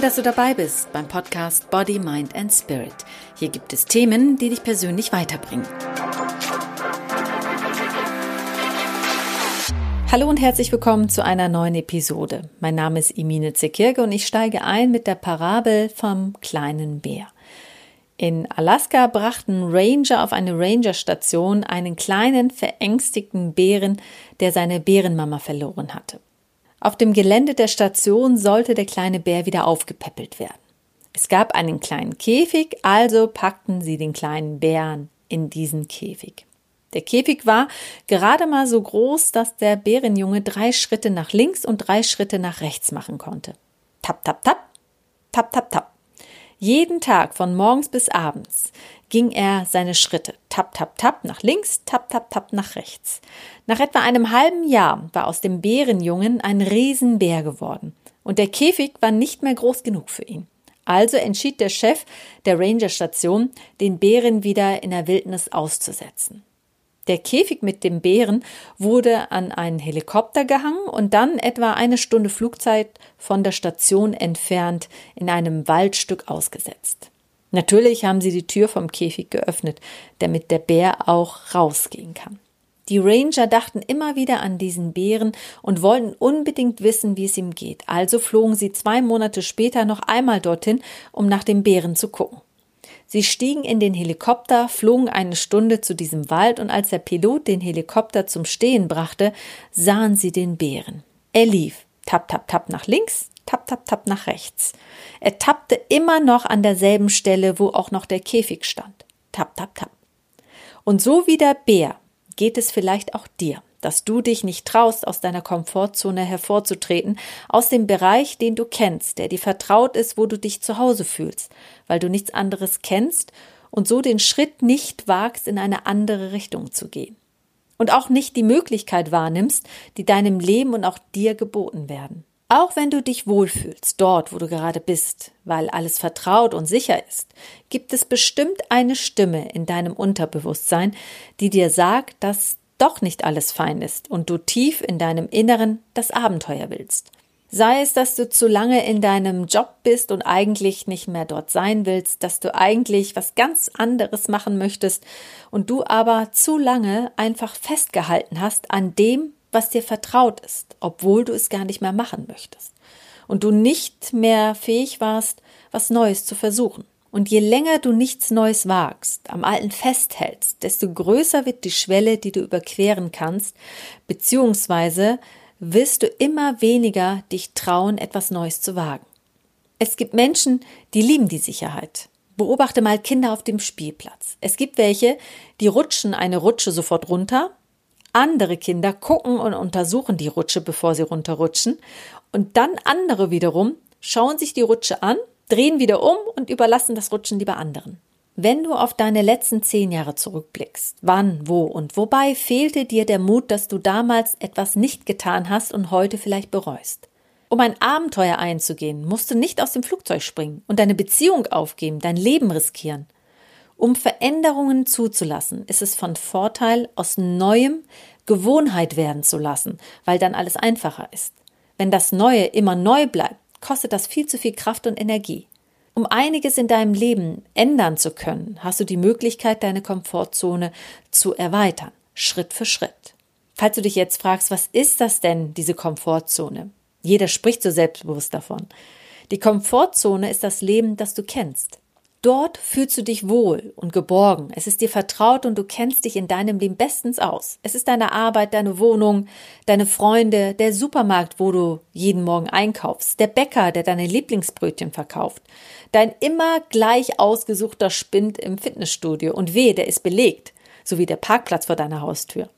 Toll, dass du dabei bist beim Podcast Body, Mind and Spirit. Hier gibt es Themen, die dich persönlich weiterbringen. Hallo und herzlich willkommen zu einer neuen Episode. Mein Name ist Imine Zekirge und ich steige ein mit der Parabel vom kleinen Bär. In Alaska brachten Ranger auf eine Rangerstation einen kleinen, verängstigten Bären, der seine Bärenmama verloren hatte. Auf dem Gelände der Station sollte der kleine Bär wieder aufgepäppelt werden. Es gab einen kleinen Käfig, also packten sie den kleinen Bären in diesen Käfig. Der Käfig war gerade mal so groß, dass der Bärenjunge drei Schritte nach links und drei Schritte nach rechts machen konnte. Tap, tap, tap, tap, tap, tap. Jeden Tag von morgens bis abends ging er seine Schritte tap, tap, tap nach links, tap, tap, tap nach rechts. Nach etwa einem halben Jahr war aus dem Bärenjungen ein Riesenbär geworden und der Käfig war nicht mehr groß genug für ihn. Also entschied der Chef der Rangerstation, den Bären wieder in der Wildnis auszusetzen. Der Käfig mit dem Bären wurde an einen Helikopter gehangen und dann etwa eine Stunde Flugzeit von der Station entfernt in einem Waldstück ausgesetzt. Natürlich haben sie die Tür vom Käfig geöffnet, damit der Bär auch rausgehen kann. Die Ranger dachten immer wieder an diesen Bären und wollten unbedingt wissen, wie es ihm geht. Also flogen sie zwei Monate später noch einmal dorthin, um nach dem Bären zu gucken. Sie stiegen in den Helikopter, flogen eine Stunde zu diesem Wald und als der Pilot den Helikopter zum Stehen brachte, sahen sie den Bären. Er lief, tap, tap, tap nach links, tap, tap, tap nach rechts. Er tappte immer noch an derselben Stelle, wo auch noch der Käfig stand. Tap, tap, tap. Und so wie der Bär geht es vielleicht auch dir dass du dich nicht traust, aus deiner Komfortzone hervorzutreten, aus dem Bereich, den du kennst, der dir vertraut ist, wo du dich zu Hause fühlst, weil du nichts anderes kennst und so den Schritt nicht wagst, in eine andere Richtung zu gehen. Und auch nicht die Möglichkeit wahrnimmst, die deinem Leben und auch dir geboten werden. Auch wenn du dich wohlfühlst, dort, wo du gerade bist, weil alles vertraut und sicher ist, gibt es bestimmt eine Stimme in deinem Unterbewusstsein, die dir sagt, dass doch nicht alles fein ist und du tief in deinem Inneren das Abenteuer willst. Sei es, dass du zu lange in deinem Job bist und eigentlich nicht mehr dort sein willst, dass du eigentlich was ganz anderes machen möchtest und du aber zu lange einfach festgehalten hast an dem, was dir vertraut ist, obwohl du es gar nicht mehr machen möchtest und du nicht mehr fähig warst, was Neues zu versuchen. Und je länger du nichts Neues wagst, am Alten festhältst, desto größer wird die Schwelle, die du überqueren kannst, beziehungsweise wirst du immer weniger dich trauen, etwas Neues zu wagen. Es gibt Menschen, die lieben die Sicherheit. Beobachte mal Kinder auf dem Spielplatz. Es gibt welche, die rutschen eine Rutsche sofort runter. Andere Kinder gucken und untersuchen die Rutsche, bevor sie runterrutschen. Und dann andere wiederum schauen sich die Rutsche an drehen wieder um und überlassen das Rutschen lieber anderen. Wenn du auf deine letzten zehn Jahre zurückblickst, wann, wo und wobei fehlte dir der Mut, dass du damals etwas nicht getan hast und heute vielleicht bereust? Um ein Abenteuer einzugehen, musst du nicht aus dem Flugzeug springen und deine Beziehung aufgeben, dein Leben riskieren. Um Veränderungen zuzulassen, ist es von Vorteil, aus Neuem Gewohnheit werden zu lassen, weil dann alles einfacher ist. Wenn das Neue immer neu bleibt, kostet das viel zu viel Kraft und Energie. Um einiges in deinem Leben ändern zu können, hast du die Möglichkeit, deine Komfortzone zu erweitern, Schritt für Schritt. Falls du dich jetzt fragst, was ist das denn, diese Komfortzone? Jeder spricht so selbstbewusst davon. Die Komfortzone ist das Leben, das du kennst. Dort fühlst du dich wohl und geborgen. Es ist dir vertraut und du kennst dich in deinem Leben bestens aus. Es ist deine Arbeit, deine Wohnung, deine Freunde, der Supermarkt, wo du jeden Morgen einkaufst, der Bäcker, der deine Lieblingsbrötchen verkauft, dein immer gleich ausgesuchter Spind im Fitnessstudio und weh, der ist belegt, sowie der Parkplatz vor deiner Haustür.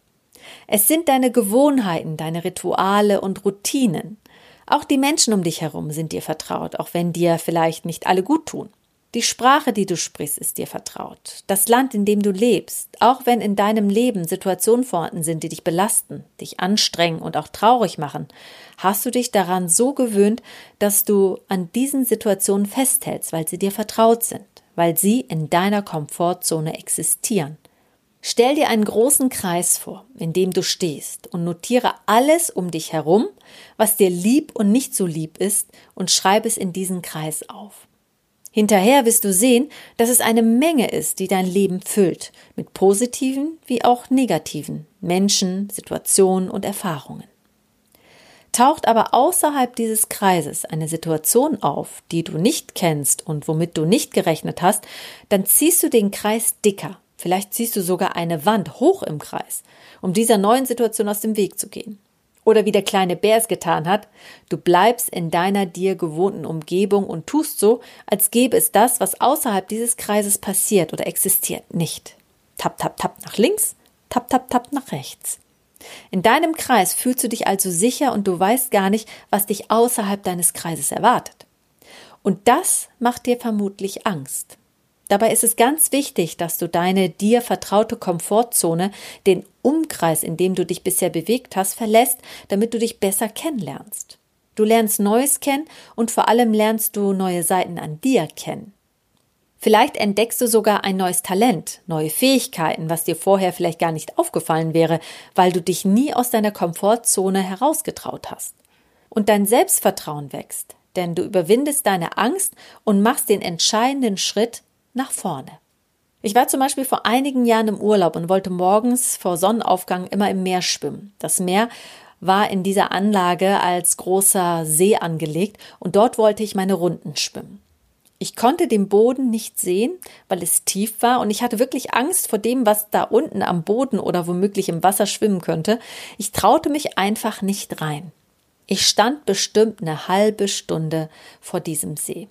Es sind deine Gewohnheiten, deine Rituale und Routinen. Auch die Menschen um dich herum sind dir vertraut, auch wenn dir vielleicht nicht alle gut tun. Die Sprache, die du sprichst, ist dir vertraut. Das Land, in dem du lebst, auch wenn in deinem Leben Situationen vorhanden sind, die dich belasten, dich anstrengen und auch traurig machen, hast du dich daran so gewöhnt, dass du an diesen Situationen festhältst, weil sie dir vertraut sind, weil sie in deiner Komfortzone existieren. Stell dir einen großen Kreis vor, in dem du stehst und notiere alles um dich herum, was dir lieb und nicht so lieb ist und schreib es in diesen Kreis auf. Hinterher wirst du sehen, dass es eine Menge ist, die dein Leben füllt, mit positiven wie auch negativen Menschen, Situationen und Erfahrungen. Taucht aber außerhalb dieses Kreises eine Situation auf, die du nicht kennst und womit du nicht gerechnet hast, dann ziehst du den Kreis dicker. Vielleicht ziehst du sogar eine Wand hoch im Kreis, um dieser neuen Situation aus dem Weg zu gehen. Oder wie der kleine Bär es getan hat, du bleibst in deiner dir gewohnten Umgebung und tust so, als gäbe es das, was außerhalb dieses Kreises passiert oder existiert, nicht. Tap, tap, tap nach links, tap, tap, tap nach rechts. In deinem Kreis fühlst du dich also sicher und du weißt gar nicht, was dich außerhalb deines Kreises erwartet. Und das macht dir vermutlich Angst. Dabei ist es ganz wichtig, dass du deine dir vertraute Komfortzone, den Umkreis, in dem du dich bisher bewegt hast, verlässt, damit du dich besser kennenlernst. Du lernst Neues kennen und vor allem lernst du neue Seiten an dir kennen. Vielleicht entdeckst du sogar ein neues Talent, neue Fähigkeiten, was dir vorher vielleicht gar nicht aufgefallen wäre, weil du dich nie aus deiner Komfortzone herausgetraut hast. Und dein Selbstvertrauen wächst, denn du überwindest deine Angst und machst den entscheidenden Schritt, nach vorne. Ich war zum Beispiel vor einigen Jahren im Urlaub und wollte morgens vor Sonnenaufgang immer im Meer schwimmen. Das Meer war in dieser Anlage als großer See angelegt und dort wollte ich meine Runden schwimmen. Ich konnte den Boden nicht sehen, weil es tief war und ich hatte wirklich Angst vor dem, was da unten am Boden oder womöglich im Wasser schwimmen könnte. Ich traute mich einfach nicht rein. Ich stand bestimmt eine halbe Stunde vor diesem See.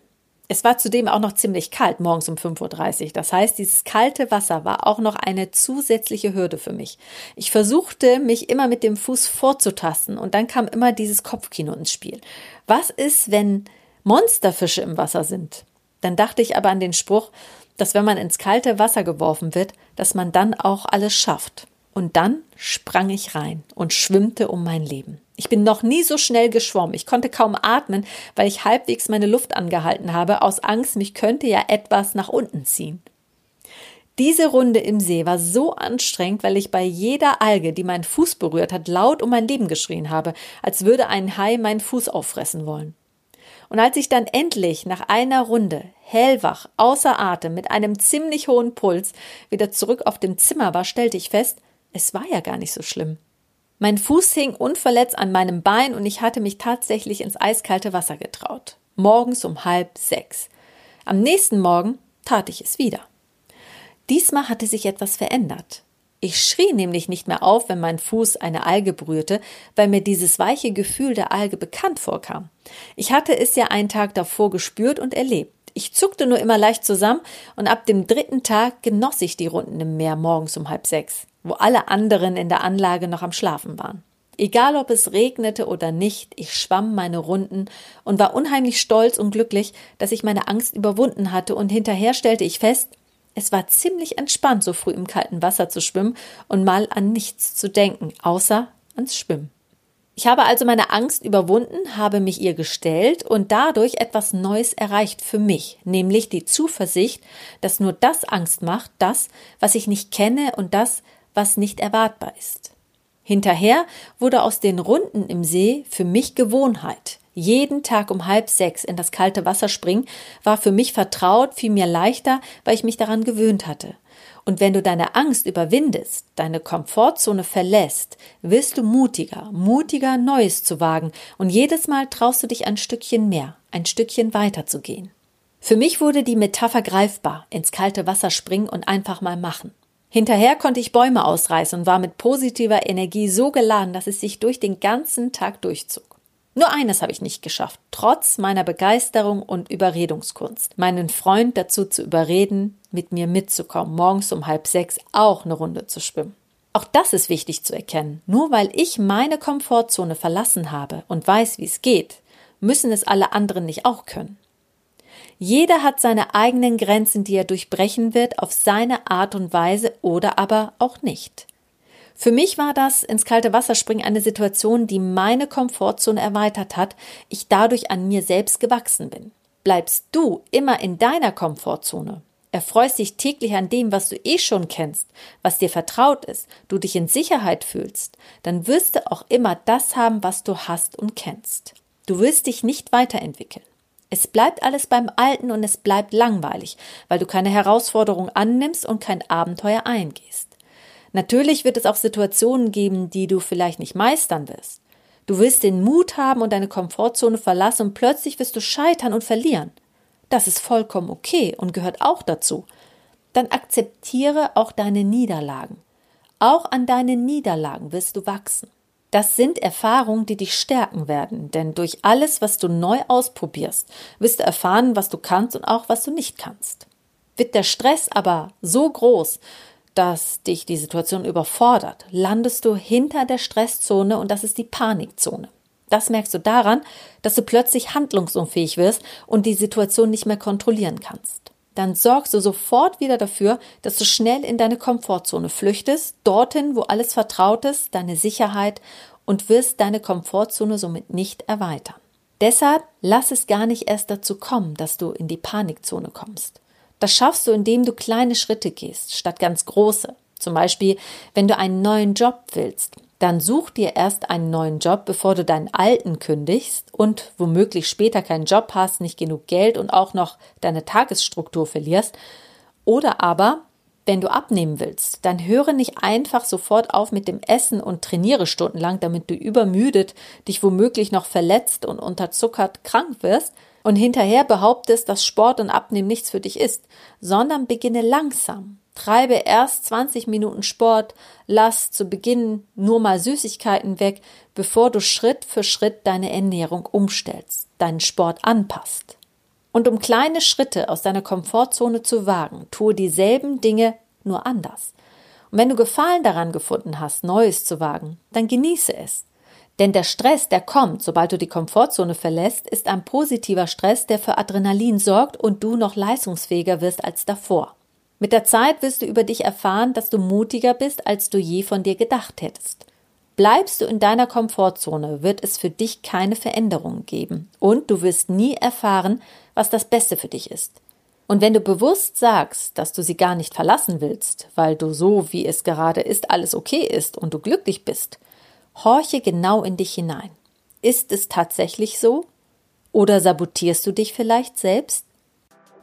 Es war zudem auch noch ziemlich kalt morgens um 5.30 Uhr. Das heißt, dieses kalte Wasser war auch noch eine zusätzliche Hürde für mich. Ich versuchte, mich immer mit dem Fuß vorzutasten und dann kam immer dieses Kopfkino ins Spiel. Was ist, wenn Monsterfische im Wasser sind? Dann dachte ich aber an den Spruch, dass wenn man ins kalte Wasser geworfen wird, dass man dann auch alles schafft. Und dann sprang ich rein und schwimmte um mein Leben. Ich bin noch nie so schnell geschwommen. Ich konnte kaum atmen, weil ich halbwegs meine Luft angehalten habe, aus Angst, mich könnte ja etwas nach unten ziehen. Diese Runde im See war so anstrengend, weil ich bei jeder Alge, die meinen Fuß berührt hat, laut um mein Leben geschrien habe, als würde ein Hai meinen Fuß auffressen wollen. Und als ich dann endlich nach einer Runde hellwach, außer Atem, mit einem ziemlich hohen Puls wieder zurück auf dem Zimmer war, stellte ich fest, es war ja gar nicht so schlimm. Mein Fuß hing unverletzt an meinem Bein und ich hatte mich tatsächlich ins eiskalte Wasser getraut. Morgens um halb sechs. Am nächsten Morgen tat ich es wieder. Diesmal hatte sich etwas verändert. Ich schrie nämlich nicht mehr auf, wenn mein Fuß eine Alge berührte, weil mir dieses weiche Gefühl der Alge bekannt vorkam. Ich hatte es ja einen Tag davor gespürt und erlebt. Ich zuckte nur immer leicht zusammen und ab dem dritten Tag genoss ich die Runden im Meer morgens um halb sechs, wo alle anderen in der Anlage noch am Schlafen waren. Egal ob es regnete oder nicht, ich schwamm meine Runden und war unheimlich stolz und glücklich, dass ich meine Angst überwunden hatte und hinterher stellte ich fest, es war ziemlich entspannt, so früh im kalten Wasser zu schwimmen und mal an nichts zu denken, außer ans Schwimmen. Ich habe also meine Angst überwunden, habe mich ihr gestellt und dadurch etwas Neues erreicht für mich, nämlich die Zuversicht, dass nur das Angst macht, das, was ich nicht kenne und das, was nicht erwartbar ist. Hinterher wurde aus den Runden im See für mich Gewohnheit. Jeden Tag um halb sechs in das kalte Wasser springen war für mich vertraut, fiel mir leichter, weil ich mich daran gewöhnt hatte. Und wenn du deine Angst überwindest, deine Komfortzone verlässt, wirst du mutiger, mutiger Neues zu wagen und jedes Mal traust du dich ein Stückchen mehr, ein Stückchen weiter zu gehen. Für mich wurde die Metapher greifbar, ins kalte Wasser springen und einfach mal machen. Hinterher konnte ich Bäume ausreißen und war mit positiver Energie so geladen, dass es sich durch den ganzen Tag durchzog. Nur eines habe ich nicht geschafft, trotz meiner Begeisterung und Überredungskunst, meinen Freund dazu zu überreden, mit mir mitzukommen, morgens um halb sechs auch eine Runde zu schwimmen. Auch das ist wichtig zu erkennen. Nur weil ich meine Komfortzone verlassen habe und weiß, wie es geht, müssen es alle anderen nicht auch können. Jeder hat seine eigenen Grenzen, die er durchbrechen wird, auf seine Art und Weise oder aber auch nicht. Für mich war das ins kalte Wasser springen eine Situation, die meine Komfortzone erweitert hat, ich dadurch an mir selbst gewachsen bin. Bleibst du immer in deiner Komfortzone, erfreust dich täglich an dem, was du eh schon kennst, was dir vertraut ist, du dich in Sicherheit fühlst, dann wirst du auch immer das haben, was du hast und kennst. Du wirst dich nicht weiterentwickeln. Es bleibt alles beim Alten und es bleibt langweilig, weil du keine Herausforderung annimmst und kein Abenteuer eingehst. Natürlich wird es auch Situationen geben, die du vielleicht nicht meistern wirst. Du wirst den Mut haben und deine Komfortzone verlassen und plötzlich wirst du scheitern und verlieren. Das ist vollkommen okay und gehört auch dazu. Dann akzeptiere auch deine Niederlagen. Auch an deinen Niederlagen wirst du wachsen. Das sind Erfahrungen, die dich stärken werden, denn durch alles, was du neu ausprobierst, wirst du erfahren, was du kannst und auch was du nicht kannst. Wird der Stress aber so groß, dass dich die Situation überfordert, landest du hinter der Stresszone und das ist die Panikzone. Das merkst du daran, dass du plötzlich handlungsunfähig wirst und die Situation nicht mehr kontrollieren kannst. Dann sorgst du sofort wieder dafür, dass du schnell in deine Komfortzone flüchtest, dorthin, wo alles vertraut ist, deine Sicherheit und wirst deine Komfortzone somit nicht erweitern. Deshalb lass es gar nicht erst dazu kommen, dass du in die Panikzone kommst. Das schaffst du, indem du kleine Schritte gehst, statt ganz große. Zum Beispiel, wenn du einen neuen Job willst, dann such dir erst einen neuen Job, bevor du deinen alten kündigst und womöglich später keinen Job hast, nicht genug Geld und auch noch deine Tagesstruktur verlierst. Oder aber, wenn du abnehmen willst, dann höre nicht einfach sofort auf mit dem Essen und trainiere stundenlang, damit du übermüdet, dich womöglich noch verletzt und unterzuckert krank wirst und hinterher behauptest, dass Sport und Abnehmen nichts für dich ist, sondern beginne langsam Treibe erst 20 Minuten Sport, lass zu Beginn nur mal Süßigkeiten weg, bevor du Schritt für Schritt deine Ernährung umstellst, deinen Sport anpasst. Und um kleine Schritte aus deiner Komfortzone zu wagen, tue dieselben Dinge nur anders. Und wenn du Gefallen daran gefunden hast, Neues zu wagen, dann genieße es. Denn der Stress, der kommt, sobald du die Komfortzone verlässt, ist ein positiver Stress, der für Adrenalin sorgt und du noch leistungsfähiger wirst als davor. Mit der Zeit wirst du über dich erfahren, dass du mutiger bist, als du je von dir gedacht hättest. Bleibst du in deiner Komfortzone, wird es für dich keine Veränderungen geben und du wirst nie erfahren, was das Beste für dich ist. Und wenn du bewusst sagst, dass du sie gar nicht verlassen willst, weil du so, wie es gerade ist, alles okay ist und du glücklich bist, horche genau in dich hinein. Ist es tatsächlich so? Oder sabotierst du dich vielleicht selbst?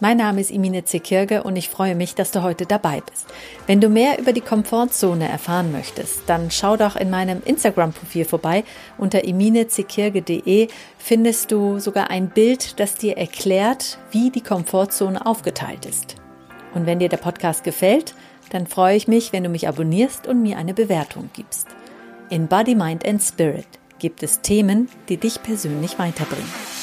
Mein Name ist Imine Zekirge und ich freue mich, dass du heute dabei bist. Wenn du mehr über die Komfortzone erfahren möchtest, dann schau doch in meinem Instagram-Profil vorbei. Unter iminezekirge.de findest du sogar ein Bild, das dir erklärt, wie die Komfortzone aufgeteilt ist. Und wenn dir der Podcast gefällt, dann freue ich mich, wenn du mich abonnierst und mir eine Bewertung gibst. In Body, Mind and Spirit gibt es Themen, die dich persönlich weiterbringen.